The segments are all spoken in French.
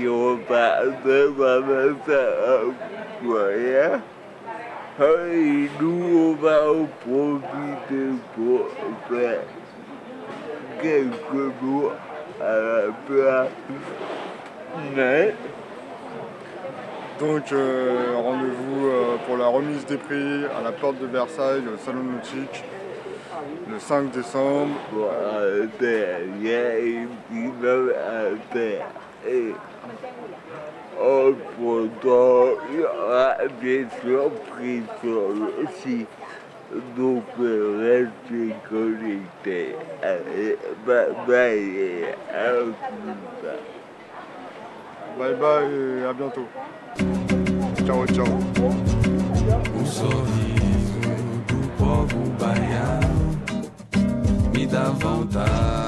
Kiều bạn với bà mẹ sợ của Et nous, on va en profiter pour faire quelques mots à la place. Mais Donc euh, rendez-vous euh, pour la remise des prix à la porte de Versailles, au salon nautique, le 5 décembre. voilà, pourtant, il y aura surprises sur le site. Donc, restez connectés. Allez, bye bye et. Bye bye et à bientôt. Ciao, ciao. O sorriso do povo baiano me dá vontade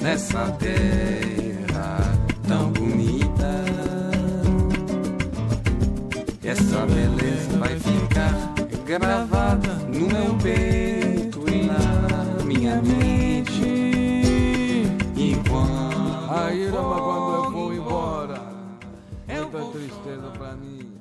nessa terra tão bonita. Essa beleza vai ficar gravada no meu peito e na minha mente. Enquanto for Rama, quando eu vou embora, muita tristeza pra mim.